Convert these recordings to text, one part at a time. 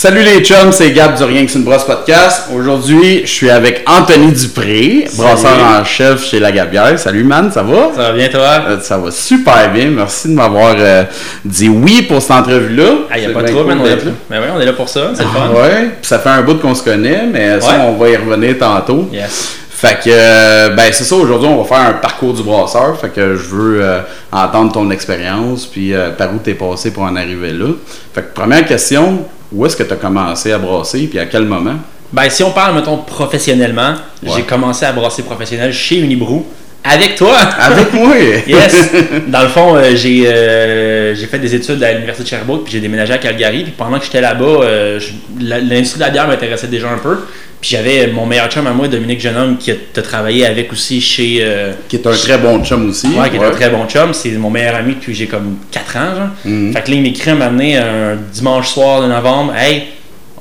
Salut les chums, c'est Gab du Rien que c'est une brosse podcast. Aujourd'hui, je suis avec Anthony Dupré, brasseur en chef chez La Gabière. Salut man, ça va? Ça va bien toi? Euh, ça va super bien, merci de m'avoir euh, dit oui pour cette entrevue-là. Ah, y a C'est pas bien trop, cool mais on est là. Mais ouais, on est là pour ça, c'est le fun. Ouais, puis ça fait un bout qu'on se connaît, mais ça, on va y revenir tantôt. Yes. Fait que, euh, ben c'est ça, aujourd'hui, on va faire un parcours du brasseur. Fait que je veux euh, entendre ton expérience, puis euh, par où t'es passé pour en arriver là. Fait que, première question, où est-ce que tu as commencé à brasser, puis à quel moment? Ben, si on parle, mettons, professionnellement, Ouais. j'ai commencé à brasser professionnel chez Unibrou avec toi. Avec moi! Yes! Dans le fond, euh, j'ai euh, j'ai fait des études à l'Université de Sherbrooke, puis j'ai déménagé à Calgary. Puis pendant que j'étais là-bas, euh, je- la- l'industrie de la bière m'intéressait déjà un peu. Puis j'avais mon meilleur chum à moi, Dominique Jeunhomme, qui a travaillé avec aussi chez. Qui est un très bon chum aussi. Ouais, qui est un très bon chum. C'est mon meilleur ami depuis que j'ai comme 4 ans. Genre. Mhm. Fait que là, il m'écrit m'amener un dimanche soir de novembre. Hey,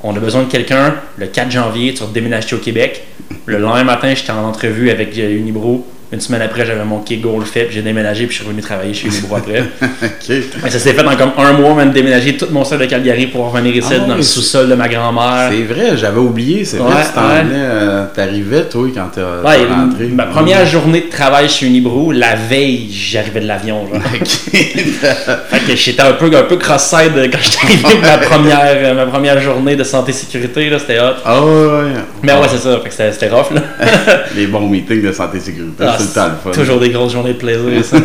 on a besoin de quelqu'un. Le 4 janvier, tu vas déménager au Québec. Le lendemain matin, j'étais en entrevue avec Unibro. Une semaine après, j'avais mon kick goal fait, puis j'ai déménagé, puis je suis revenu travailler chez Unibro après. Mais ça s'est fait en comme un mois, même déménager tout mon sol de Calgary pour revenir ici, Ah dans le sous-sol de ma grand-mère. C'est vrai, j'avais oublié. C'est vrai Ouais, que tu t'en ouais. euh, t'arrivais, toi, quand t'es Ouais, rentré. ma première journée de travail chez Unibro, la veille, j'arrivais de l'avion. genre. Fait que j'étais un peu, un peu cross-side quand j'étais arrivé pour ma première, euh, ma première journée de santé-sécurité, c'était hot. Ah ouais, ouais. Mais ouais, c'est ça, fait que c'était rough, là. Les bons meetings de santé et sécurité, Ah, c'est le temps le fun. Toujours des grosses journées de plaisir, ça.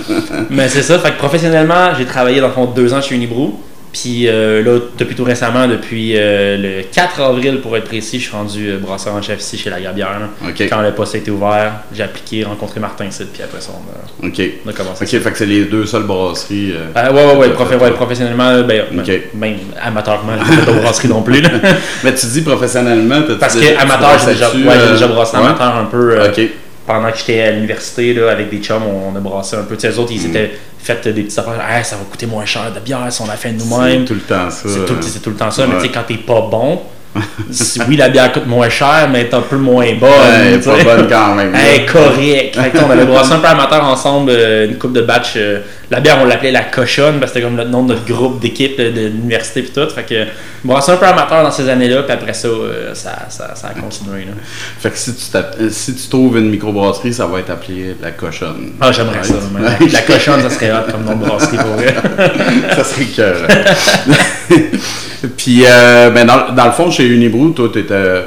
Mais c'est ça, fait que professionnellement, j'ai travaillé dans le fond deux ans chez Unibrew. Puis euh, là, depuis tout récemment, depuis euh, le 4 avril pour être précis, je suis rendu euh, brasseur en chef ici chez La. OK. Quand le poste a été ouvert, j'ai appliqué, rencontré Martin ici, puis après ça, on a, OK. on a commencé. OK, fait que c'est les deux seules brasseries. Ah, ouais, ouais, ouais, ouais, professionnellement, ben, Ok. ben, même amateurement, j'ai pas de brasserie non plus. là. Mais tu dis professionnellement, t'as Parce que amateur, j'ai déjà, ouais, j'ai déjà brassé amateur un peu. Pendant que j'étais à l'université avec des chums, on a brassé un peu. Tu sais, eux autres, Mm. ils étaient fait des petites affaires. Hey, ça va coûter moins cher de bière si on l'a fait C'est nous-mêmes. tout le temps ça. C'est tout, c'est tout le temps ça. Mais tu sais, quand t'es pas bon, oui, la bière coûte moins cher, mais t'es un peu moins bonne. Ouais, tu pas bonne quand même. Que, on avait brassé un peu amateur ensemble, euh, une coupe de batch. euh, la bière, on l'appelait la cochonne parce que c'était comme le nom de notre groupe d'équipe de l'université et tout. Fait que brassé un peu amateur dans ces années-là, puis après ça, euh, ça, ça, ça a continué. Là. Fait que si tu, euh, si tu trouves une microbrasserie, ça va être appelé la cochonne. Ah, j'aimerais ça. mais La cochonne, ça serait hot comme nom de brasserie pour vrai. ça serait cœur. Puis, euh, ben dans, dans le fond, chez Unibrew, toi, t'étais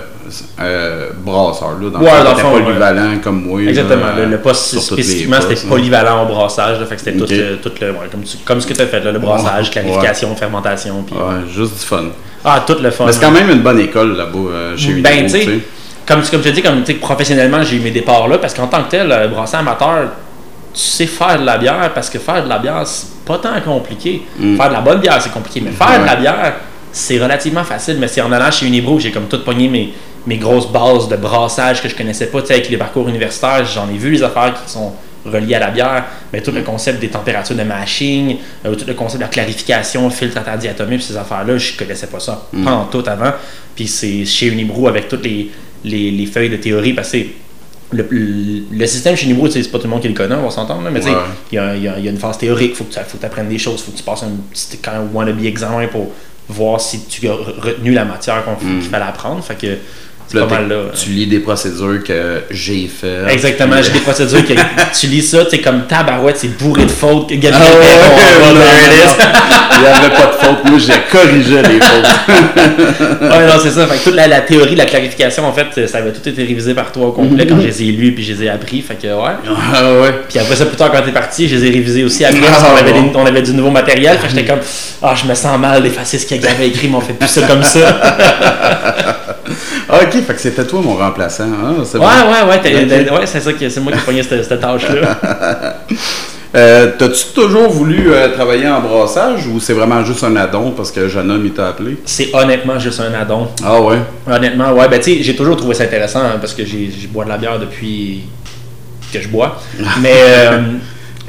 euh, brasseur, là. Dans Ouais, le fond, polyvalent comme moi. Exactement. euh, le, poste spécifiquement, c'était polyvalent au brassage. là, fait que c'était Ok. tout, le, tout le. ouais, comme, tu- comme ce que tu as fait, là, le brassage, clarification, fermentation. Puis, Ouais, juste du fun. Ah, tout le fun. Mais c'est quand même une bonne école là-bas, euh, chez. Ben, tu sais, tu sais. comme, comme je te dis, comme, tu sais, professionnellement, j'ai eu mes départs là parce qu'en tant que tel, euh, brasser amateur, tu sais faire de la bière parce que faire de la bière, c'est pas tant compliqué. Mm. Faire de la bonne bière, c'est compliqué. Mais faire de la bière, c'est relativement facile. Mais c'est en allant chez Unibro j'ai comme tout pogné mes, mes grosses bases de brassage que je connaissais pas. Tu sais, avec les parcours universitaires, j'en ai vu les affaires qui sont reliées à la bière, mais tout le concept des températures de mashing, euh, tout le concept de la clarification, filtre à diatomée, puis ces affaires-là, je connaissais pas ça, pas en tout avant. Puis c'est chez Unibro avec toutes les, les, les feuilles de théorie, parce que le, le, le système chez sais, c'est pas tout le monde qui le connaît, on va s'entendre, mais tu sais, Ouais. il y, a, y a- il y a une phase théorique, il faut que tu apprennes des choses, il faut que tu passes un petit quand même wannabe examen pour voir si tu as re- retenu la matière qu'on- Mm. qu'il fallait apprendre. Fait que c'est Là, pas mal t'es- là. Tu lis des procédures que j'ai fait. Exactement, j'ai des procédures que tu lis ça, tu sais, comme tabarouette, c'est bourré de fautes. que Gabriel Ah ouais. Il n'y avait pas de faute. Moi, j'ai corrigé les fautes. ouais, non, c'est ça. Fait que toute la, la théorie la clarification, en fait, ça avait tout été révisé par toi au complet quand je les ai lus puis je les ai appris. Fait que, ouais. Ah ouais. Puis après ça, plus tard, quand t'es parti, je les ai révisés aussi après parce Ah, qu'on avait, bon. des- on avait du nouveau matériel. Fait que j'étais comme, ah, je me sens mal d'effacer ce qu'il avait écrit, mais on fait plus ça comme ça. Ah, ok, fait que c'était toi mon remplaçant. C'est ouais, bon. ouais, ouais, c'est ça, que- c'est moi qui ai pogné cette, cette tâche-là. Euh, T'as-tu toujours voulu euh, travailler en brassage ou c'est vraiment juste un addon parce que jeune homme il t'a appelé? C'est honnêtement juste un addon. Ah ouais? Honnêtement, ouais, ben tu sais, j'ai toujours trouvé ça intéressant hein, parce que j'ai j'ai bois de la bière depuis que je bois. Mais euh,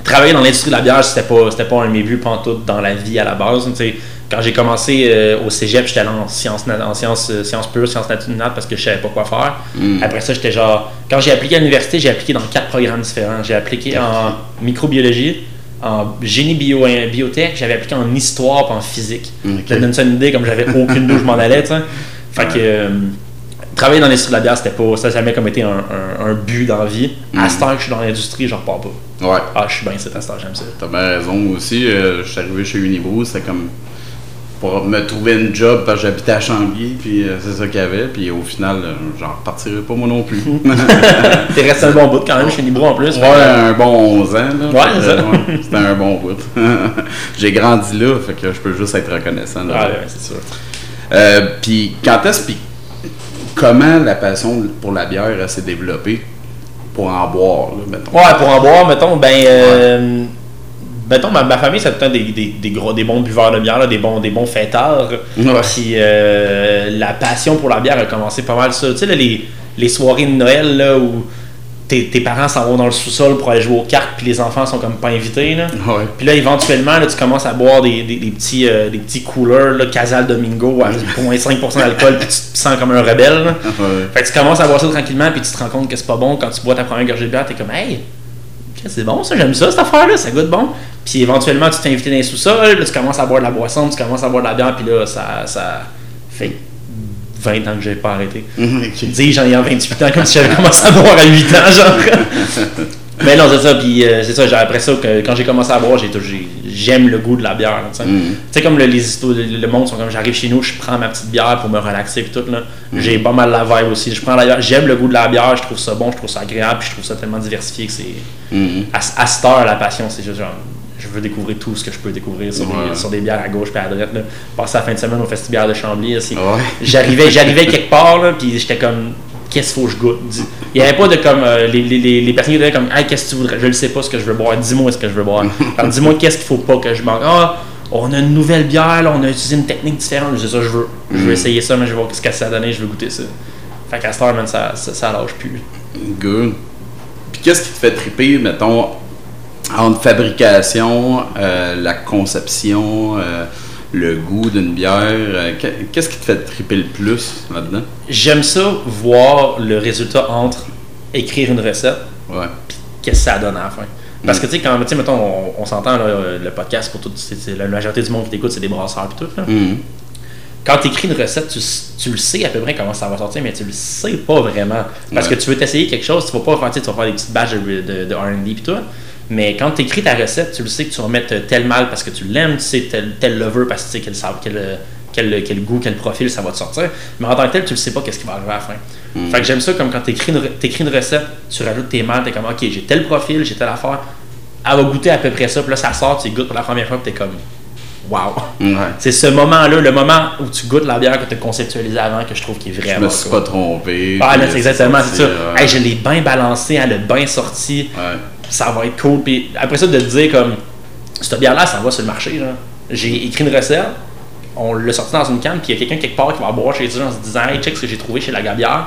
travailler dans l'industrie de la bière, c'était pas, c'était pas un de mes buts pantoute dans la vie à la base. tu sais. Quand j'ai commencé euh, au cégep, j'étais allé en sciences, en sciences, euh, sciences pures, sciences naturelles parce que je savais pas quoi faire. Mm. Après ça, j'étais genre. Quand j'ai appliqué à l'université, j'ai appliqué dans quatre programmes différents. J'ai appliqué en microbiologie, en génie bio, biotech, j'avais appliqué en histoire et en physique. Ok. Ça te donne ça une idée, comme j'avais aucune idée où je m'en allais, tu sais. Fait que euh, travailler dans l'industrie de la bière, c'était pas, ça n'a jamais comme été un, un- un but dans la vie. À Mm. ce temps que je suis dans l'industrie, j'en repars pas. Ouais. Ah, je suis bien, c'est à ce temps, j'aime ça. T'as bien raison. Moi aussi, euh, je suis arrivé chez Unibrew, c'était comme pour me trouver une job parce que j'habitais à Chambly, puis euh, c'est ça qu'il y avait. Puis au final, euh, j'en repartirai pas moi non plus. T'es resté un bon bout quand même chez Nibro en plus. Ouais, un bon 11 ans. Là. Ouais, c'est ça. ouais, C'était un bon bout. J'ai grandi là, fait que je peux juste être reconnaissant. Ouais, ça. ouais, c'est sûr. Euh, puis quand est-ce, puis comment la passion pour la bière s'est développée pour en boire, là, mettons? Ouais, pour en boire, mettons, ben. euh, Mettons, ma, ma famille, c'est tout le temps des, des, des, gros, des bons buveurs de bière, là, des, bons, des bons fêtards. Ouais. Puis euh, la passion pour la bière a commencé pas mal ça. Tu sais, là, les, les soirées de Noël là, où tes, tes parents s'en vont dans le sous-sol pour aller jouer aux cartes, puis les enfants sont comme pas invités. Là. Ouais. Puis là, éventuellement, là, tu commences à boire des, des, des petits, euh, des petits coolers, là, Casal Domingo, à moins 5% d'alcool, puis tu te sens comme un rebelle. là. Ouais. Fait que tu commences à boire ça tranquillement, puis tu te rends compte que c'est pas bon. Quand tu bois ta première gorgée de bière, t'es comme, hey, c'est bon ça, j'aime ça cette affaire-là, ça goûte bon. Puis éventuellement, tu t'es invité dans les sous-sols, là, tu commences à boire de la boisson, tu commences à boire de la bière, puis là, ça, ça fait 20 ans que j'ai pas arrêté. Ok. Dis, j'en ai en 28 ans, comme si j'avais commencé à boire à 8 ans, genre. Mais non, c'est ça, puis euh, c'est ça, j'ai- après ça, que, quand j'ai commencé à boire, j'ai j'aime le goût de la bière, tu sais. Mm. Comme le, les le, monde sont comme j'arrive chez nous, je prends ma petite bière pour me relaxer puis tout là. J'ai pas mal la vibe aussi. Je prends la j'aime le goût de la bière, je trouve ça bon, je trouve ça agréable, puis je trouve ça tellement diversifié que c'est Mhm. à, à cette heure la passion, c'est juste genre je veux découvrir tout ce que je peux découvrir sur, Ouais. des, sur des bières à gauche puis à droite là. Passer la fin de semaine au festival de Chambly, Ouais. j'arrivais j'arrivais quelque part là, puis j'étais comme qu'est-ce qu'il faut que je goûte il n'y avait pas de comme euh, les, les, les, personnes qui étaient comme hey, qu'est-ce que tu voudrais je ne sais pas ce que je veux boire. Dis-moi ce que je veux boire. Alors, dis-moi qu'est-ce qu'il faut pas que je manque ah on a une nouvelle bière là, on a utilisé une technique différente. C'est ça je veux je veux Mm. essayer ça mais je vais voir ce que ça a donné je veux goûter ça. Fait qu'à cette heure man, ça, ça, ça lâche plus. Good. Puis qu'est-ce qui te fait triper, mettons, entre fabrication, euh, la conception, euh, le goût d'une bière? euh, que- qu'est-ce qui te fait triper le plus là-dedans? j'aime ça voir le résultat entre écrire une recette Ouais. qu'est-ce que ça donne à la fin. Parce que, tu sais, quand, tu sais, mettons, on, on s'entend, le podcast, pour tout, la majorité du monde qui t'écoute, c'est des brasseurs et tout. là. Mhm. Quand tu écris une recette, tu, le sais à peu près comment ça va sortir, mais tu le sais pas vraiment. Parce Ouais. que tu veux t'essayer quelque chose, tu vas pas faire, tu vas faire des petites badges de, de, de R&D et tout. Mais quand tu écris ta recette, tu le sais que tu vas mettre tel mal parce que tu l'aimes, tu sais tel, tel parce que tu sais quel, quel, quel, quel goût, quel profil ça va te sortir. Mais en tant que tel, tu le sais pas qu'est-ce qui va arriver à la fin. Mm. Fait que j'aime ça comme quand tu écris, une, re- t'écris une recette, tu rajoutes tes mâles, tu es comme OK, j'ai tel profil, j'ai telle affaire. Elle va goûter à peu près ça, puis là ça sort, tu goûtes pour la première fois, puis tu es comme Wow! Ouais. C'est ce moment-là, le moment où tu goûtes la bière que tu as conceptualisée avant, que je trouve qui est Je vraiment. me suis pas trompé. Ah, là, c'est exactement c'est ça. ouais. Hey, je l'ai bien balancé, elle a bien sorti, Ouais. Ça va être cool. Puis après ça, de te dire comme, cette bière-là, ça va sur le marché. J'ai écrit une recette, on l'a sorti dans une canne, puis il y a quelqu'un quelque part qui va boire chez eux en se disant, hey, check ce que j'ai trouvé chez la Gabière.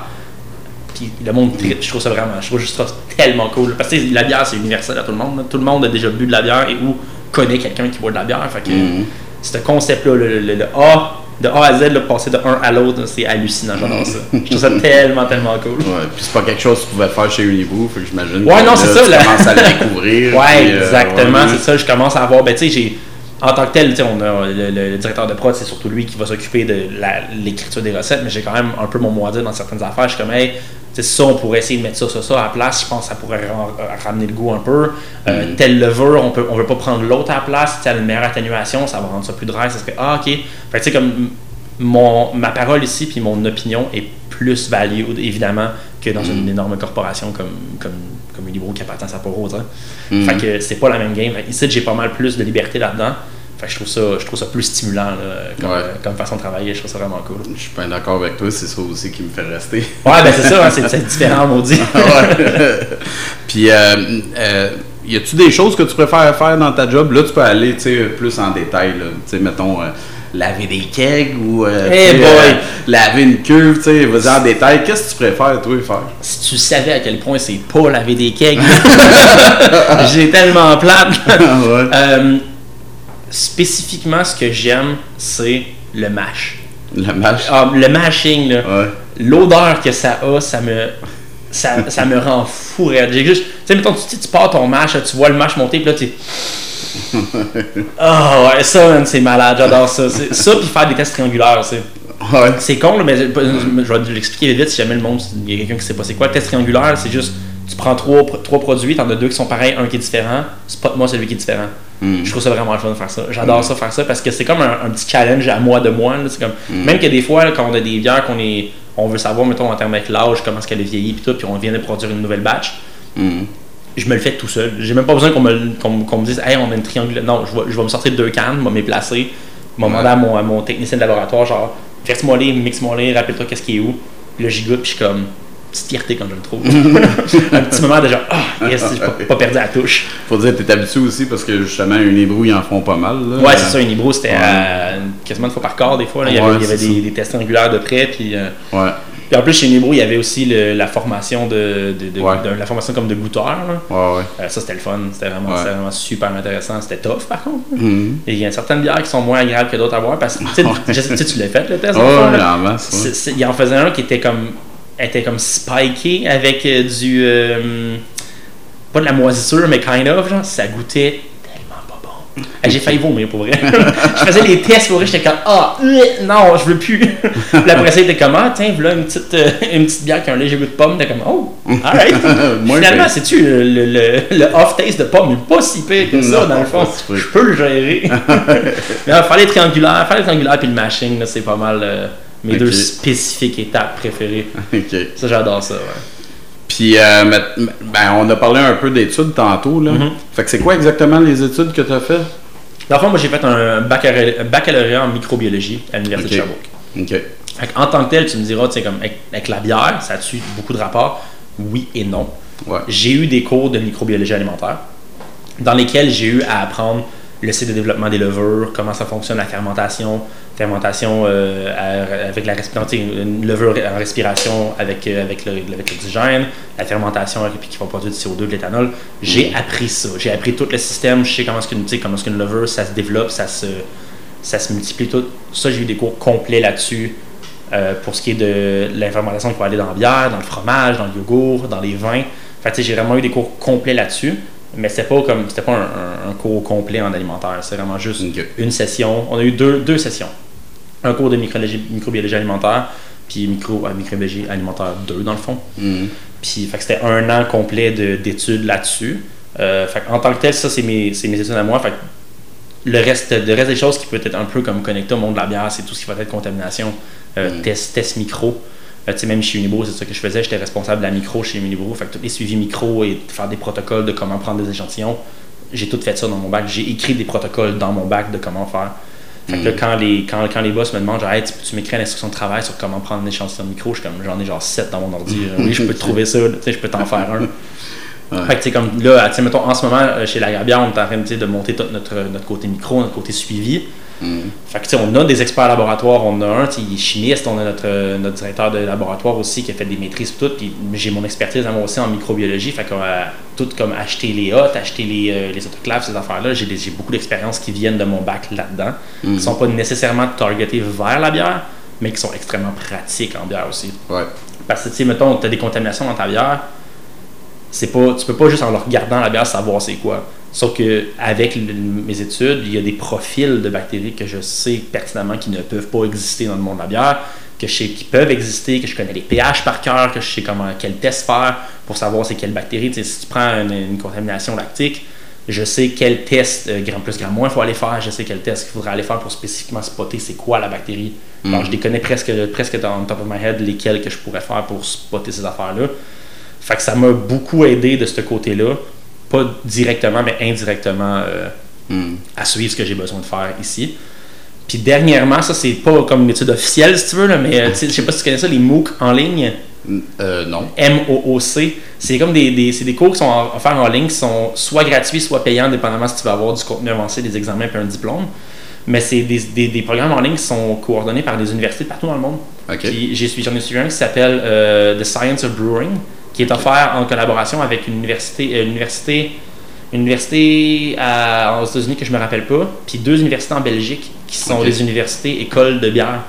Puis le monde tripe, je trouve ça vraiment, je trouve juste ça tellement cool. Parce que la bière, c'est universel à tout le monde. là. Tout le monde a déjà bu de la bière et ou connaît quelqu'un qui boit de la bière. Fait que Mhm. ce concept-là, le, le- le A, de A à Z, là, passer de un à l'autre, c'est hallucinant, j'adore ça. Je trouve ça tellement, tellement cool. Ouais, puis c'est pas quelque chose que tu pouvais faire chez Unibrew, fait que j'imagine Ouais, que non, là, c'est ça, tu là. commences à le découvrir. Ouais, puis, euh, exactement, ouais. c'est ça. Je commence à avoir, ben tu sais, j'ai. En tant que tel, on a le, le- le directeur de prod, c'est surtout lui qui va s'occuper de la- l'écriture des recettes, mais j'ai quand même un peu mon mot à dire dans certaines affaires. Je suis comme, hey, tu sais, ça, on pourrait essayer de mettre ça, ça, ça à la place. Je pense que ça pourrait ram- ramener le goût un peu. Euh, Mhm. Tel lever, on peut, on veut pas prendre l'autre à la place. Tu as une meilleure atténuation, ça va rendre ça plus dry. Ça serait, ah, ok. Fait que, tu sais, comme mon, ma parole ici, puis mon opinion est plus valued, évidemment, que dans une énorme corporation comme, comme, comme Unibrew qui appartient à Sapporo. tu sais. Mhm. Fait que c'est pas la même game. Fait Ici, j'ai pas mal plus de liberté là-dedans. Fait que je trouve ça, je trouve ça plus stimulant là, comme, Ouais. comme façon de travailler. Je trouve ça vraiment cool. Je suis pas d'accord avec toi, c'est ça aussi qui me fait rester. Ouais, ben c'est ça, hein, c'est différent, maudit. Ouais. Puis, euh, euh, y a-tu des choses que tu préfères faire dans ta job? Là, tu peux aller plus en détail. Tu sais, mettons, euh, laver des kegs ou euh, Hey sais, boy! euh, laver une cuve. Tu sais, vas-y en détail. Qu'est-ce que tu préfères, toi, faire? si tu savais à quel point c'est pas laver des kegs, j'ai tellement plate. ouais. Euh, spécifiquement, ce que j'aime, c'est le mash. Le match. Ah, le mashing. Ouais. l'odeur que ça a, ça me, ça, ça me rend fou. raide. J'ai juste, tu sais, mettons, tu, tu pars ton là, tu vois le match monter, puis là, tu Ah ouais, ça, man, c'est malade, j'adore ça. C'est- Ça, puis faire des tests triangulaires, c'est. Ouais. C'est con, là, mais je je vais l'expliquer vite si jamais le monde, il y a quelqu'un qui sait pas c'est quoi. Le test triangulaire, c'est juste, tu prends trois, trois produits, t'en as deux qui sont pareils, un qui est différent, spot-moi celui qui est différent. Mm. Je trouve ça vraiment le fun de faire ça. J'adore ça, faire ça, parce que c'est comme un, un petit challenge à moi de moi. C'est comme, Même que des fois, là, quand on a des bières qu'on est, on veut savoir, mettons, en termes avec l'âge, comment est-ce qu'elle est vieillie, puis tout, puis on vient de produire une nouvelle batch, Mm. je me le fais tout seul. J'ai même pas besoin qu'on me, me dise, hey, on a une triangulaire. Non, je vais, je vais me sortir deux cannes, je vais me placer, je vais demander à mon, à mon technicien de laboratoire, genre, verse-moi les, mixe-moi les, rappelle-toi qu'est-ce qui est où. Puis là, j'y goûte, puis je suis comme, petite fierté quand je le trouve. un petit moment de genre, ah, yes, j'ai pas, pas perdu la touche. Faut dire que t'es habitué aussi parce que justement, une hébrou, ils en font pas mal. Là. Ouais, c'est ça, une Ibro, c'était Ouais. euh, quasiment une fois par quart, des fois. là. Il y avait, Ouais, il y avait c'est des, tests triangulaires de près, puis. euh, Ouais, puis en plus, chez Nibro, il y avait aussi le- la formation de, de- de- Ouais. de- la formation comme de goûteur. Euh, ça, c'était le fun. C'était vraiment, super intéressant. C'était tough, par contre. Mhm. Et il y a certaines bières qui sont moins agréables que d'autres à boire parce que tu sais, Ouais. je sais- tu l'as fait le test. C'est- Il en faisait un qui était comme était comme spiké avec euh, du euh, pas de la moisissure mais kind of genre ça goûtait tellement pas bon. Eh, J'ai failli vomir pour vrai. je faisais les tests pour vrai, j'étais comme ah euh, non, je veux plus. Puis après était comme ah tiens, voilà une petite euh, une petite bière qui a un léger goût de pomme, t'es comme oh, alright. Finalement, c'est-tu le, le, le- le off-taste de pomme est pas si pire que ça, Non, dans le fond? Je peux le gérer. Mais non, faire les triangulaires, faire les triangulaires puis le mashing, c'est pas mal euh, mes deux spécifiques étapes préférées. Ça, j'adore ça, ouais. Puis, euh, ben, on a parlé un peu d'études tantôt. Là. Mhm. Fait que c'est quoi exactement les études que tu as fait? Dans le fond, moi, j'ai fait un baccalauréat, un baccalauréat en microbiologie à l'Université de Sherbrooke. Ok. Fait en tant que tel, tu me diras, tu comme avec, avec la bière, ça a-tu beaucoup de rapports? Oui et non. Ouais. J'ai eu des cours de microbiologie alimentaire dans lesquels j'ai eu à apprendre le cycle de développement des levures, comment ça fonctionne la fermentation, fermentation euh, avec la respiration, une levure en respiration avec, euh, avec, l'oxygène, la fermentation qui va produire du CO2, de l'éthanol. J'ai appris ça. J'ai appris tout le système. Je sais comment est-ce qu'une, est-ce qu'une levure, ça se développe, ça se, ça se multiplie tout. Ça, j'ai eu des cours complets là-dessus. Euh, pour ce qui est de l'infermentation qui va aller dans la bière, dans le fromage, dans le yogourt, dans les vins. Fait que, tu sais, j'ai vraiment eu des cours complets là-dessus, mais c'était pas comme c'était pas un, cours complet en alimentaire, c'est vraiment juste une session. On a eu deux, deux sessions. Un cours de microbiologie, alimentaire, puis micro, euh, microbiologie alimentaire 2 dans le fond. Mhm. Puis c'était un an complet de- d'études là-dessus. Euh, en tant que tel, ça c'est mes, mes études à moi. Fait que le reste, le reste des choses qui peut être un peu comme connecté au monde de la bière, c'est tout ce qui va être contamination, euh, Mm. test, test micro. Euh, tu sais, même chez Unibro, c'est ça que je faisais. J'étais responsable de la micro chez Unibro. Fait que tous les suivis micro et faire des protocoles de comment prendre des échantillons, j'ai tout fait ça dans mon bac. J'ai écrit des protocoles dans mon bac de comment faire. Fait que là, Mm. quand les, quand, quand les boss me demandent, genre, hey, tu peux-tu m'écrire l'instruction de travail sur comment prendre un échantillon de micro, je suis comme, j'en ai genre 7 dans mon ordi. Oui, je peux te trouver ça, tu sais, je peux t'en faire un. Ouais. Fait que, tu comme là, tu sais, mettons, en ce moment, euh, chez la Grabière, on est en train tu de monter tout notre, notre côté micro, notre côté suivi. Mhm. Fait que, on a des experts laboratoire, on a un, il est chimiste, on a notre, notre directeur de laboratoire aussi qui a fait des maîtrises et tout, puis j'ai mon expertise à moi aussi en microbiologie, fait qu'on a tout comme acheter les hottes, acheter les, euh, les autoclaves, ces affaires-là, j'ai beaucoup d'expériences qui viennent de mon bac là-dedans, Mhm. qui sont pas nécessairement targetées vers la bière, mais qui sont extrêmement pratiques en bière aussi. Ouais. Parce que, tu sais, mettons, tu as des contaminations dans ta bière, c'est pas, tu peux pas juste en regardant la bière savoir c'est quoi. Sauf que avec le- mes études, il y a des profils de bactéries que je sais pertinemment qui ne peuvent pas exister dans le monde de la bière, que je sais qui peuvent exister, que je connais les pH par cœur, que je sais comment quel test faire pour savoir c'est quelle bactérie. Si tu prends une, une contamination lactique, je sais quel test euh, gramme plus gramme moins il faut aller faire, je sais quel test qu'il faudrait aller faire pour spécifiquement spotter c'est quoi la bactérie. Alors je les connais presque presque dans le top of my head lesquels que je pourrais faire pour spotter ces affaires-là. Fait que ça m'a beaucoup aidé de ce côté-là. Pas directement, mais indirectement euh, Mhm. à suivre ce que j'ai besoin de faire ici. Puis dernièrement, ça c'est pas comme une étude officielle si tu veux, là, mais euh, je sais pas si tu connais ça, les MOOC en ligne. Euh, non. M-O-O-C. C'est comme des, des, c'est des cours qui sont offerts en ligne, qui sont soit gratuits, soit payants, dépendamment si tu vas avoir du contenu avancé, des examens et un diplôme. Mais c'est des, des, des programmes en ligne qui sont coordonnés par des universités partout dans le monde. Ok. Puis j'ai suivi- j'en ai suivi un qui s'appelle euh, The Science of Brewing, qui est offert en collaboration avec une université, euh, une université, une université à- aux États-Unis que je me rappelle pas, puis deux universités en Belgique qui sont des universités écoles de bière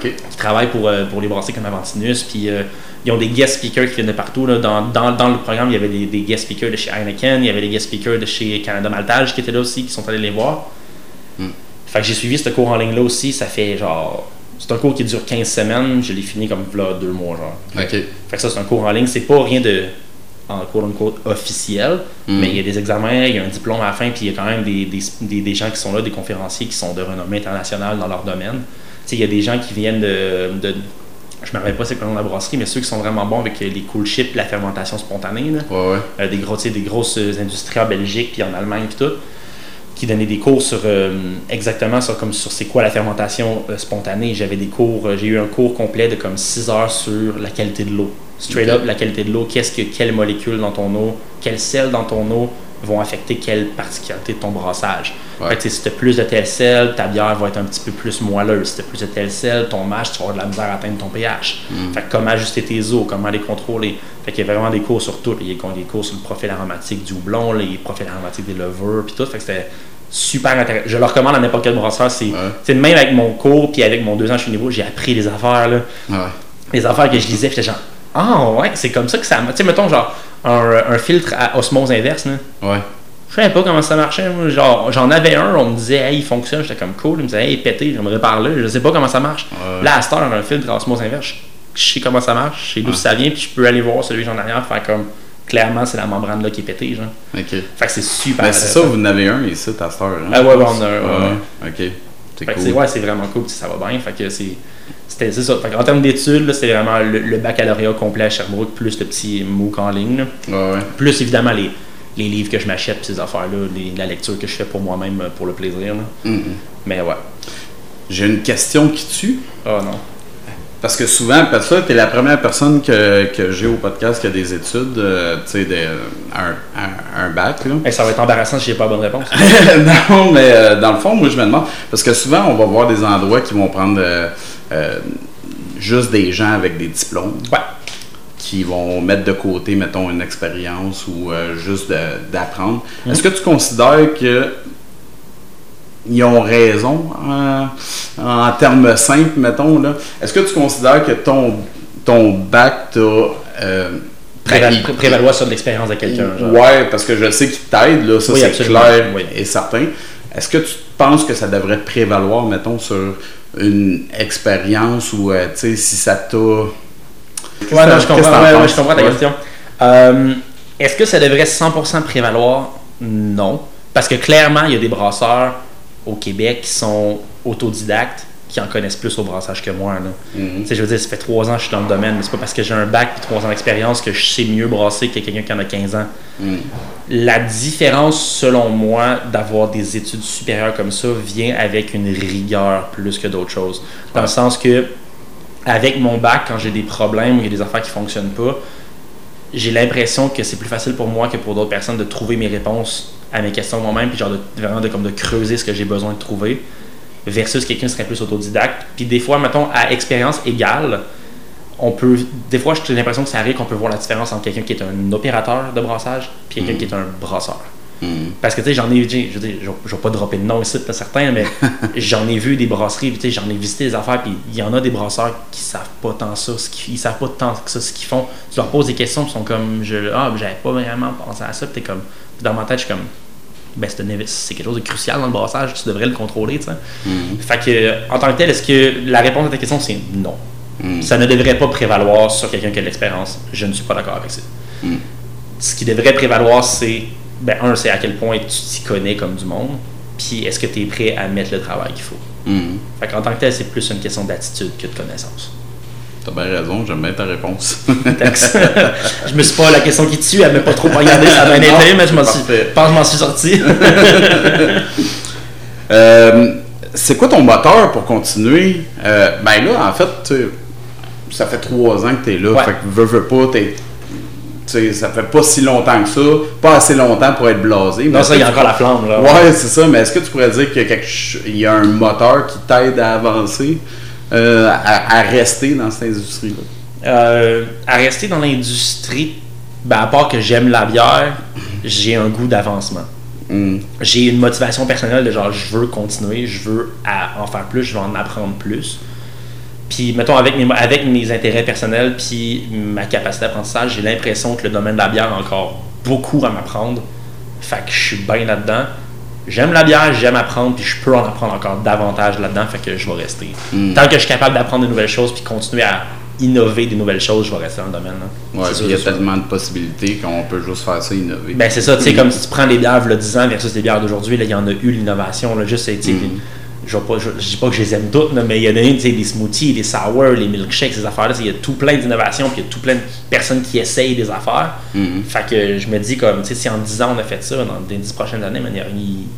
qui travaillent pour, euh, pour les brasseries comme Aventinus, puis euh, ils ont des guest speakers qui viennent de partout. Là. Dans, dans, dans, le programme, il y avait des, des, guest speakers de chez Heineken, il y avait des guest speakers de chez Canada Maltage qui étaient là aussi, qui sont allés les voir. Mm. Fait que j'ai suivi ce cours en ligne là aussi, ça fait genre. C'est un cours qui dure 15 semaines, je l'ai fini comme là deux mois genre. OK. Fait que ça, c'est un cours en ligne, c'est pas rien de en quote unquote officiel, Mm. mais il y a des examens, il y a un diplôme à la fin, puis il y a quand même des, des, des, des gens qui sont là, des conférenciers qui sont de renommée internationale dans leur domaine. Tu sais, il y a des gens qui viennent de. de je me rappelle pas c'est quoi le nom de la brasserie, mais ceux qui sont vraiment bons avec les cool chips, la fermentation spontanée, là. Ouais, ouais. Euh, des, gros, des grosses euh, industries en Belgique puis en Allemagne puis tout, qui donnaient des cours sur euh, exactement sur comme sur c'est quoi la fermentation euh, spontanée. J'avais des cours, euh, j'ai eu un cours complet de comme 6 heures sur la qualité de l'eau. Straight up la qualité de l'eau, qu'est-ce que quelles molécules dans ton eau, quelles sels dans ton eau? Vont affecter quelle particularité de ton brassage. Ouais. Fait que, si tu as plus de tel sel, ta bière va être un petit peu plus moelleuse. Si tu as plus de tel sel, ton mash, tu vas avoir de la misère à atteindre ton pH. Mm. Fait que comment ajuster tes eaux, comment les contrôler? Fait qu'il y a vraiment des cours sur tout. Il y a des cours sur le profil aromatique du houblon, les profils aromatiques des levures, puis tout. Fait que c'était super intéressant. Je le recommande à n'importe quel brasseur. C'est Ouais. même avec mon cours, puis avec mon deux ans chez Niveau, j'ai appris des affaires, là. Ouais. Les affaires que je lisais, j'étais genre, ah ouais, c'est comme ça que ça. Tu sais, mettons, genre, un, un filtre à osmose inverse, là. Ouais. Je savais pas comment ça marchait. moi. Genre, j'en avais un, on me disait, hey, il fonctionne. J'étais comme cool. Il me disait, hey, pété, j'aimerais parler. Je sais pas comment ça marche. Ouais. Là, à cette heure, un filtre à osmose inverse, je sais comment ça marche, je sais d'où Ouais. ça vient, puis je peux aller voir celui que j'en arrière, faire comme, clairement, c'est la membrane là qui est pétée, genre. OK. Fait que c'est super. Ben, c'est ça, vous en avez un ici, ta star. Hein? Ah ouais, ouais, on a un, ouais, Ouais. OK. C'est cool. c'est, ouais, c'est vraiment cool, ça va bien. Fait que c'est. C'était, c'est ça. Fait en termes d'études, c'était vraiment le, le baccalauréat complet à Sherbrooke, plus le petit MOOC en ligne. là. Ouais, ouais. Plus évidemment les, les livres que je m'achète, ces affaires-là, la lecture que je fais pour moi-même euh, pour le plaisir. là. Mhm. Mais ouais. J'ai une question qui tue. Oh non. Parce que souvent, parce que tu es la première personne que, que j'ai au podcast qui a des études, euh, tu sais, un, un, un bac. Là. Hey, ça va être embarrassant si j'ai pas la bonne réponse. non, mais euh, dans le fond, moi, je me demande, parce que souvent, on va voir des endroits qui vont prendre euh, juste des gens avec des diplômes, Ouais. qui vont mettre de côté, mettons, une expérience ou juste d'apprendre. Est-ce que tu considères que ils ont raison euh, en termes simples, mettons, là? Est-ce que tu considères que ton, ton bac t'a... euh, Préval- pré- prévaloir sur l'expérience de quelqu'un. Ouais, parce que je sais qu'il t'aide, là, ça Oui, c'est clair oui. et certain. Est-ce que tu penses que ça devrait prévaloir, mettons, sur une expérience ou, euh, tu sais, si ça t'a... Ouais, non, je comprends, t'en ouais, ouais, penses? je comprends ta Ouais. question. Euh, Est-ce que ça devrait 100% prévaloir? Non. Parce que clairement, il y a des brasseurs au Québec qui sont autodidactes, qui en connaissent plus au brassage que moi. là. Tu sais, je veux dire, ça fait trois ans que je suis dans le domaine, mais c'est pas parce que j'ai un bac et trois ans d'expérience que je sais mieux brasser que quelqu'un qui en a 15 ans. Mhm. La différence, selon moi, d'avoir des études supérieures comme ça vient avec une rigueur plus que d'autres choses. Dans le sens que, avec mon bac, quand j'ai des problèmes ou il y a des affaires qui fonctionnent pas, j'ai l'impression que c'est plus facile pour moi que pour d'autres personnes de trouver mes réponses à mes questions moi-même, puis genre de, vraiment de, comme de creuser ce que j'ai besoin de trouver, versus quelqu'un qui serait plus autodidacte. Puis des fois, mettons, à expérience égale, on peut, des fois, j'ai l'impression que ça arrive qu'on peut voir la différence entre quelqu'un qui est un opérateur de brassage puis quelqu'un qui est un brasseur. Mhm. Parce que, tu sais, j'en ai, j'ai- je veux dire, je je vais pas dropper de nom ici, là, certains, mais j'en ai vu des brasseries, tu sais, j'en ai visité des affaires, puis il y en a des brasseurs qui savent pas tant ça, ce qu'ils, ils savent pas tant que ça ce qu'ils font. Tu leur poses des questions, puis ils sont comme, je, ah, j'avais pas vraiment pensé à ça, puis t'es comme, dans ma tête, je suis comme, ben, c'est, c'est quelque chose de crucial dans le brassage, tu devrais le contrôler, tu sais. Mhm. Fait que, en tant que tel, est-ce que la réponse à ta question, c'est non? Mhm. Ça ne devrait pas prévaloir sur quelqu'un qui a de l'expérience. Je ne suis pas d'accord avec ça. Mm. Ce qui devrait prévaloir, c'est, ben, un, c'est à quel point tu t'y connais comme du monde, puis est-ce que tu es prêt à mettre le travail qu'il faut? Fait qu'en tant que tel, c'est plus une question d'attitude que de connaissance. T'as bien raison, j'aime bien ta réponse. Je me suis pas la question qui tue, elle m'a pas trop regardé, ça a bien Non, été, mais je m'en suis, je pense que je m'en suis sorti. Euh, c'est quoi ton moteur pour continuer? Euh, ben là, en fait, ça fait trois ans que tu es là. Ouais. Fait que veux, veux pas, t'es- tu sais, ça fait pas si longtemps que ça. Pas assez longtemps pour être blasé. non, ça, il y a encore la flamme, là. Ouais, c'est ça. Mais est-ce que tu pourrais dire qu'il y a, quelque ch- il y a un moteur qui t'aide à avancer, euh, à, à rester dans cette industrie-là? Euh, à rester dans l'industrie, ben, à part que j'aime la bière, j'ai un goût d'avancement. Hmm. J'ai une motivation personnelle de genre, je veux continuer, je veux à- en faire plus, je veux en apprendre plus. Puis, mettons, avec mes, avec mes intérêts personnels, puis ma capacité d'apprentissage, j'ai l'impression que le domaine de la bière a encore beaucoup à m'apprendre. Fait que je suis bien là-dedans. J'aime la bière, j'aime apprendre, puis je peux en apprendre encore davantage là-dedans, fait que je vais rester. Mm. Tant que je suis capable d'apprendre de nouvelles choses, puis continuer à innover des nouvelles choses, je vais rester dans le domaine. là. Ouais, puis sûr, il y a tellement de possibilités qu'on peut juste faire ça innover. Ben c'est ça, tu sais, comme si tu prends les bières de 10 ans versus les bières d'aujourd'hui, là, il y en a eu l'innovation, là, juste, tu sais, Mm. Je, je dis pas que je les aime toutes, mais il a sais, des smoothies, des sour, les milkshakes, ces affaires-là, il y a tout plein d'innovations, puis il y a tout plein de personnes qui essayent des affaires. Mhm. Fait que je me dis, comme, si en 10 ans on a fait ça, dans les 10 prochaines années, man,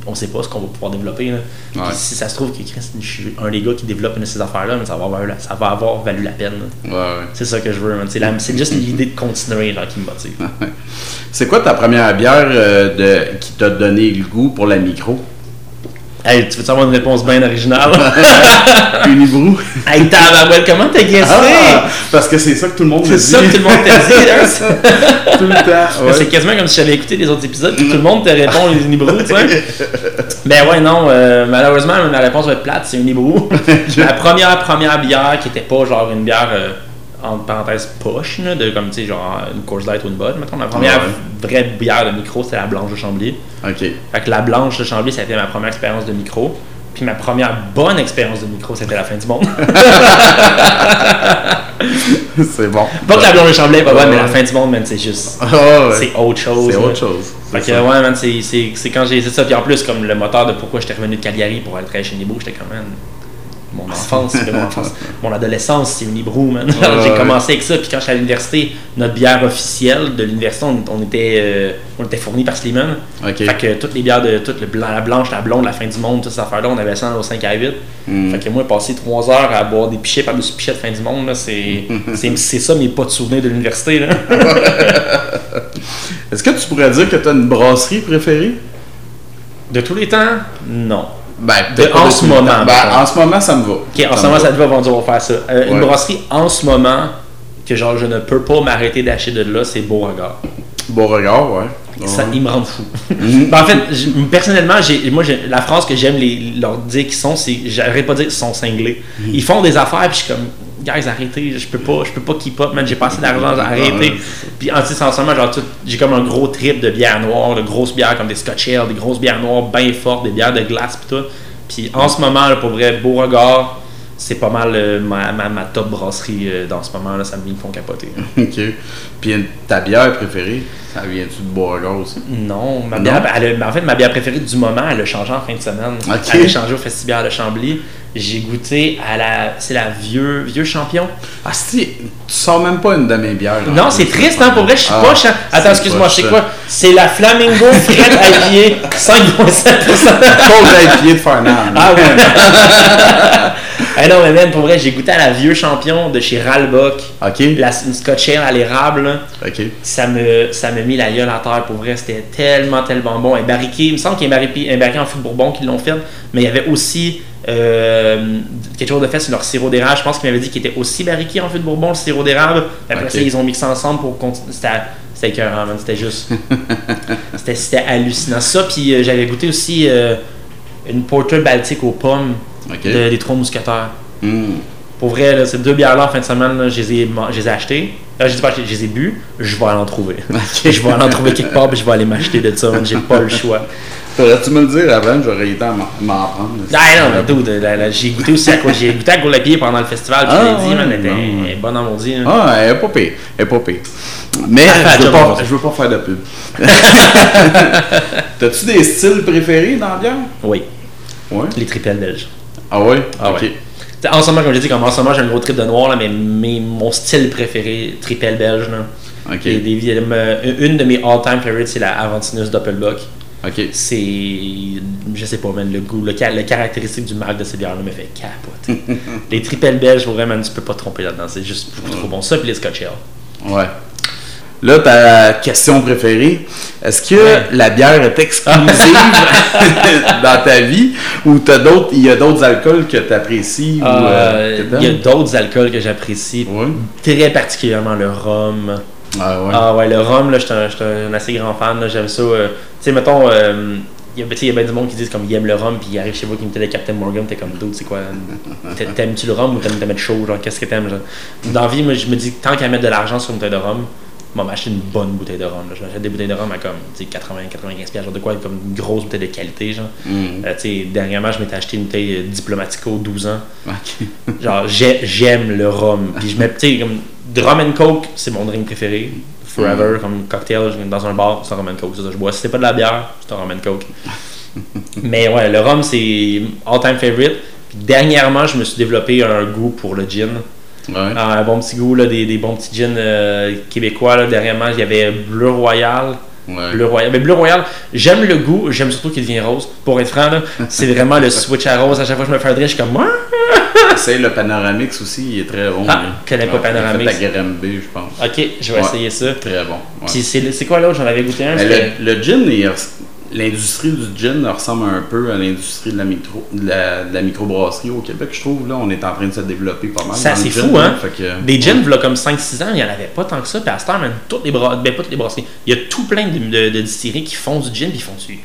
on sait pas ce qu'on va pouvoir développer, là. Ouais. si ça se trouve que Chris, je suis un des gars qui développe une de ces affaires-là, mais ça va avoir, ça va avoir valu la peine, là. Ouais, ouais. C'est ça que je veux, man. C'est la- c'est juste l'idée de continuer, là, qui me motive. C'est quoi ta première bière euh, de, qui t'a donné le goût pour la micro? Hey, tu veux avoir une réponse bien originale? Unibrou? hey, tabarouette, comment t'as guessé? Ah, parce que c'est ça que tout le monde c'est dit. ça que tout le monde t'a dit. C'est- tout le temps. ouais. C'est quasiment comme si j'avais écouté les autres épisodes, puis tout le monde te répond les Unibrou, tu sais. Ben ouais, non, euh, malheureusement, ma réponse va être plate, c'est Unibrou. La première, première bière qui était pas genre une bière, euh, entre parenthèses, poche, là, de comme, tu sais, genre une Coors Light ou une Bud, mettons. Ma première Ouais. vraie bière de micro, c'était la Blanche de Chambly. Ok. Fait que la Blanche de Chambly, ça a été ma première expérience de micro. Puis ma première bonne expérience de micro, c'était la fin du monde. c'est bon. Pas que la Blanche de Chambly est pas bonne, mais la fin du monde, man, c'est juste. Ah, ouais. C'est autre chose. C'est autre chose. Fait que, ouais, man, c'est- quand j'ai. C'est ça. Puis en plus, comme le moteur de pourquoi j'étais revenu de Cagliari pour aller travailler chez Nibro, j'étais comme, man. Mon enfance, c'est mon enfance. Mon adolescence, c'est Unibrew, man. j'ai ouais. commencé avec ça. Puis quand j'étais à l'université, notre bière officielle de l'université, on, on était, euh, on était fourni par Sliman. Ok. Fait que toutes les bières de toute le blanc, la blanche, la blonde, la fin du monde, toutes ces affaires-là, on avait ça au 5 à 8. Mm. Fait que moi, passer 3 heures à boire des pichets par-dessus pichets de fin du monde, c'est, c'est, ça mes pas de souvenirs de l'université. Là. Est-ce que tu pourrais dire que tu as une brasserie préférée? De tous les temps, non. Ben, en ce moment. Ben, en ce moment, ça me va. En ce me moment, va. ça te va on va faire ça. Euh, Une brasserie en ce moment que genre je ne peux pas m'arrêter d'acheter de là, c'est Beauregard. Beauregard, ouais. Ça, Ouais. ils me rendent fou. Mhm. Ben, en fait, personnellement, j'ai, moi, la phrase que j'aime leur dire qu'ils sont, c'est, j'arrête pas de dire qu'ils sont cinglés. Mhm. Ils font des affaires, puis je suis comme, guys, arrêtez, je peux pas, je peux pas keep up, man, j'ai pas assez d'argent, arrêtez. Puis en ce moment, genre, tout- j'ai comme un gros trip de bière noire, de grosses bières comme des Scotch Ale, des grosses bières noires bien fortes, des bières de glace, puis tout. Puis en ce moment, là, pour vrai, Beauregard, c'est pas mal euh, ma, ma, ma top brasserie euh, dans ce moment, là, ça me ils me font capoter. Ok. Puis ta bière préférée, ça vient-tu de aussi? Non, ma Non? bière, elle a- en fait, ma bière préférée du moment, elle a changé en fin de semaine. Elle a changé au Festival de Chambly. J'ai goûté à la. C'est la vieux, vieux champion. Ah, si, tu sors même pas une de mes bières. Non, c'est triste, hein, pour vrai, je suis Ah, pas chiant. Attends, excuse-moi, poche, c'est quoi? C'est la Flamingo Fred à pied, 5,7%. Cause pied de Farnham. Ah ouais. ah non, mais même, pour vrai, j'ai goûté à la vieux champion de chez Ralbock. Ok. La, une Scotch Ale à l'érable. là. Ok. ça me ça me mis la gueule à terre pour vrai c'était tellement tellement bon un barriqué il me semble qu'il y a un barriqué, un barriqué en fût de bourbon qui l'ont fait mais il y avait aussi euh, quelque chose de fait sur leur sirop d'érable je pense qu'il m'avait dit qu'il était aussi barriqué en fût de bourbon le sirop d'érable après ça ils ont mixé ensemble pour continuer c'était c'était écœurant, man. c'était juste c'était c'était hallucinant ça puis euh, j'avais goûté aussi euh, une porter baltique aux pommes Ok. de- des trois mousquetaires Hmm. pour vrai, là, ces deux bières-là, en fin de semaine, là, je, les ai, je les ai achetées. Euh, je, dis pas acheter, je les ai bu. Je vais aller en trouver. je vais aller en trouver quelque part, puis je vais aller m'acheter de ça. J'ai pas le choix. Faudrait-tu me le dire avant, j'aurais été à m'en prendre. Ah non, mais j'ai goûté aussi à quoi J'ai goûté à Goulapier pendant le festival, puis Ah, je l'ai dit, ouais, man, elle était bonne en maudit. là. Ah, elle est pas pire. Elle est pas pire. Mais Ah, je, veux pas, je veux pas faire de pub. T'as-tu des styles préférés dans la bière? Oui, Ouais. les triples belges. Ah ouais? Ah ok. ouais. T'sais, En ce moment, comme j'ai dit, comme en ce moment, j'ai un gros trip de noir, là, mais, mais mon style préféré, tripel belge, là. Ok. Et des- me- une de mes all-time favorites, c'est la Aventinus Doppelbock. Ok. c'est je sais pas man, le goût le, ca- le caractéristique du marque de ces bières là me fait capoter les triples belges vraiment tu peux pas te tromper là-dedans c'est juste beaucoup trop bon ça puis les scotch ale Ouais. Là, ta question préférée, est-ce que Ouais. la bière est exclusive dans ta vie ou t'as d'autres, il y a d'autres alcools que tu apprécies ou euh, Euh, il y a d'autres alcools que j'apprécie Ouais. très particulièrement le rhum Ah ouais. ah ouais le rhum là je suis un, assez grand fan j'aime ça euh, tu sais mettons euh, il y a, bien du monde qui disent comme ils aiment le rhum, puis ils arrivent chez vous qui me des Captain Morgan, t'es comme d'autres, c'est quoi t'a- T'aimes-tu le rhum ou t'aimes t'aimes être chaud Genre, qu'est-ce que t'aimes? Dans la vie, moi, je me dis, tant qu'à mettre de l'argent sur une bouteille de rhum, moi, m'acheter une bonne bouteille de rhum. là. Je m'achète des bouteilles de rhum à comme tu sais, 80, 95 piastres, genre de quoi, comme une grosse bouteille de qualité, genre. Mm. Euh, dernièrement, je m'étais acheté une bouteille euh, Diplomatico 12 ans. Genre, j'ai- j'aime le rhum. Puis je mets, tu sais, comme, de rum and coke, c'est mon drink préféré. Forever, comme cocktail, je- dans un bar, c'est un rum and coke, ça je bois. Si c'est pas de la bière, c'est un rum and coke. Mais ouais, le rhum, c'est all-time favorite. Puis dernièrement, je me suis développé un goût pour le gin. Ouais. Un bon petit goût, là, des, des bons petits gins euh, québécois. Là. Dernièrement, il y avait Bleu Royal. Ouais. Bleu Royal. Mais Bleu Royal, j'aime le goût, j'aime surtout qu'il devient rose. Pour être franc, c'est vraiment le switch à rose. À chaque fois que je me fais un drink, je suis comme. Ah! Essaye le Panoramix aussi, il est très bon. Ah, je connais pas Panoramix. Il est fait à Granby, je pense. Ok, je vais Ouais. essayer ça. Très bon. ouais. C'est c'est quoi l'autre? J'en avais goûté un. Le, le gin, il l'industrie du gin ressemble un peu à l'industrie de la, micro, de la, de la microbrasserie au Québec, je trouve. Là, on est en train de se développer pas mal. Ça, c'est fou, hein? Fait que- Des gins, là, comme 5-6 ans, il n'y en avait pas tant que ça. Puis à cette heure, même, toutes les, bra... ben, pas toutes les brasseries. Il y a tout plein de, de, de distilleries qui font du gin, puis ils font du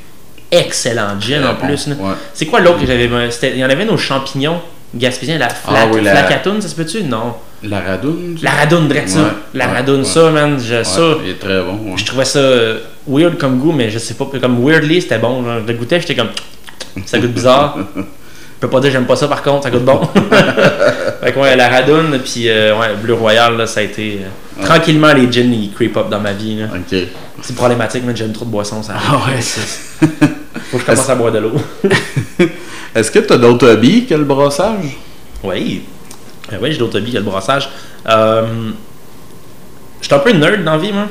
excellent gin en bon, plus. ouais. C'est quoi l'autre que j'avais Il y en avait nos champignons gaspésiens, la, fla... Ah oui, la- flacatoune, ça se peut-tu? Non. La radoune? La radoune, ça. Ouais, La radoune, ça, man. Je, ça, il est très bon. je trouvais ça euh, weird comme goût, mais je sais pas. Comme weirdly, c'était bon. Je le goûtais, j'étais comme. Ça goûte bizarre. Je peux pas dire j'aime pas ça par contre, ça goûte bon. fait que ouais, la radoune, puis euh, ouais, Bleu Royal, là, ça a été. euh, Tranquillement, les gins, ils creep up dans ma vie. là. Ok. C'est problématique, mais j'aime trop de boissons. Ça Ah ouais. c'est- Faut que je commence à boire de l'eau. Est-ce que tu as d'autres hobbies que le brassage? Oui. Euh, oui, j'ai d'autres hobbies que le brassage. Euh, je suis un peu nerd dans la vie, moi.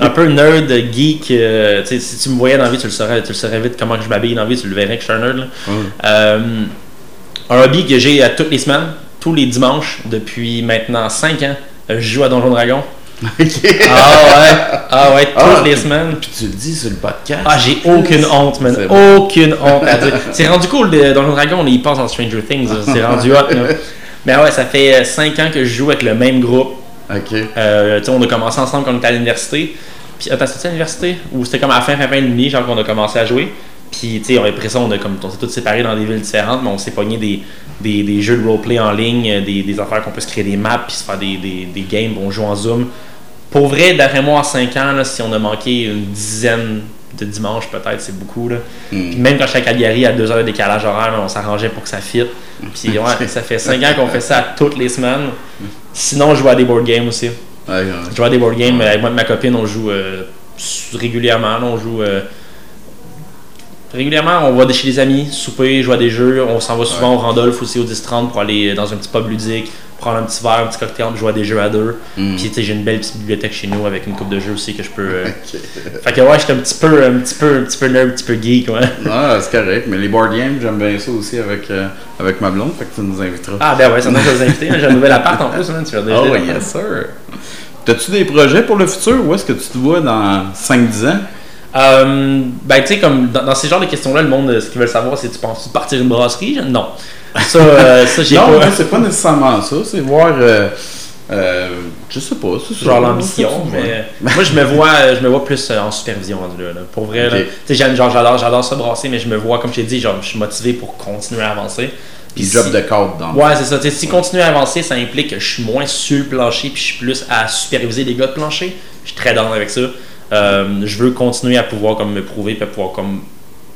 Un peu nerd, geek. euh, si tu me voyais dans la vie, tu le saurais, tu le saurais vite comment je m'habille dans la vie, tu le verrais que je suis un nerd. là. Euh, un hobby que j'ai à toutes les semaines, tous les dimanches, depuis maintenant 5 ans. euh, Je joue à Donjon Dragon. Ah ouais, ah ouais, toutes Ah, les puis- semaines. Puis tu le dis sur le podcast. Ah, j'ai aucune honte, man. Aucune honte à dire. C'est rendu cool, de- Donjon Dragon, on y passe dans Stranger Things. C'est rendu hot. là. Mais ouais, ça fait 5 ans que je joue avec le même groupe. Ok. Euh, on a commencé ensemble quand on était à l'université. Puis, attends, c'était à l'université? Ou c'était comme à la fin, fin, fin de l'uni, genre qu'on a commencé à jouer? Puis, tu sais, après ça, on, a comme, on s'est tous séparés dans des villes différentes, mais on s'est pogné des, des, des jeux de roleplay en ligne, euh, des, des affaires qu'on peut se créer des maps, puis se faire des, des, des games, on joue en Zoom. Pour vrai, d'après moi, en 5 ans, là, si on a manqué une dizaine de dimanches, peut-être, c'est beaucoup. Là. Hmm. Puis même quand j'étais à Calgary, à 2 heures de décalage horaire, on s'arrangeait pour que ça fitte. Puis ouais, ça fait 5 ans qu'on fait ça toutes les semaines. Sinon, je joue à des board games aussi. Ouais, ouais. Je joue à des board games. Avec moi et ma copine, on joue euh, régulièrement. on joue euh, régulièrement. On va chez des amis, souper, jouer à des jeux. On s'en va souvent au Randolph aussi au 10-30 pour aller dans un petit pub ludique, prendre un petit verre, un petit cocktail, jouer à des jeux à deux. Mm. Puis tu sais, j'ai une belle petite bibliothèque chez nous avec une coupe de jeux aussi que je peux. euh. Fait que ouais, j'étais un petit peu, un petit peu, un petit peu nerd, un petit peu geek, ouais. Ah, c'est correct. Mais les board games, j'aime bien ça aussi avec, euh, avec ma blonde. Fait que tu nous inviteras. Ah ben ouais, ça donne vous inviter. hein. J'ai un nouvel appart en plus, hein, tu vas déjà. Oh, yes, sir. T'as-tu des projets pour le futur? Où est-ce que tu te vois dans 5-10 ans? Euh, ben, tu sais, comme dans, dans ces genres de questions-là, le monde, euh, ce qu'ils veulent savoir, c'est tu penses partir une brasserie Non. Ça, euh, ça j'ai non, pas. c'est pas nécessairement ça. C'est voir. Euh, je sais pas. C'est ça. Genre l'ambition, mais moi je me vois, je me vois plus en supervision là, là. Pour vrai, tu sais, j'aime- genre j'adore, j'adore ça brasser, mais je me vois, comme je t'ai dit, genre je suis motivé pour continuer à avancer. Puis si- job de cadre dans Ouais, c'est ça. Si continuer à avancer, ça implique que je suis moins sur le plancher, puis je suis plus à superviser les gars de plancher. Je suis très down avec ça. Euh, je veux continuer à pouvoir comme me prouver, puis à pouvoir comme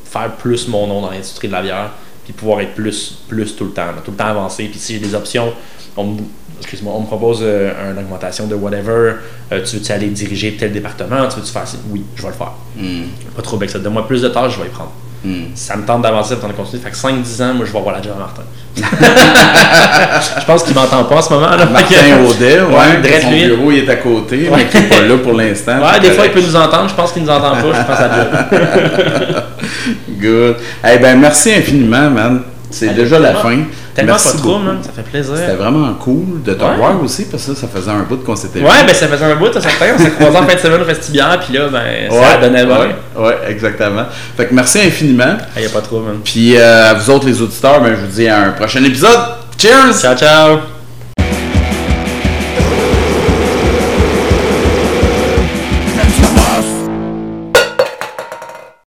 faire plus mon nom dans l'industrie de la bière, puis pouvoir être plus, plus tout le temps, là, tout le temps avancé. Puis si j'ai des options, on me, excuse-moi, on me propose euh, une augmentation de whatever, euh, tu veux-tu aller diriger tel département, tu veux-tu faire ça? Oui, je vais le faire. Hmm, Pas trop avec ça. Donne-moi plus de tâches, je vais y prendre. Hmm. Ça me tente d'avancer, ça me tente de continuer. Fait que 5-10 ans, moi, je vais voir la à Martin. je pense qu'il m'entend pas en ce moment. Là. Martin Audet, ouais, son lui. bureau il est à côté, Ouais. mais qui n'est pas là pour l'instant. Ouais, des fois, il peut nous entendre. Je pense qu'il nous entend pas. Je pense à job. Good. Eh ben, merci infiniment, man. C'est déjà la fin. Tellement Merci pas trop, man. Ça fait plaisir. C'était vraiment cool de te Ouais. voir aussi, parce que ça faisait un bout qu'on s'était Ouais, ben ça faisait un bout, ça certain. On s'est croisés en fin de semaine au festibière, puis là, ben, ça Ouais, donnait bon. ouais, ouais, exactement. Fait que merci infiniment. Il y a pas trop, man. Puis euh, à vous autres les auditeurs, ben, je vous dis à un prochain épisode. Cheers! Ciao, ciao.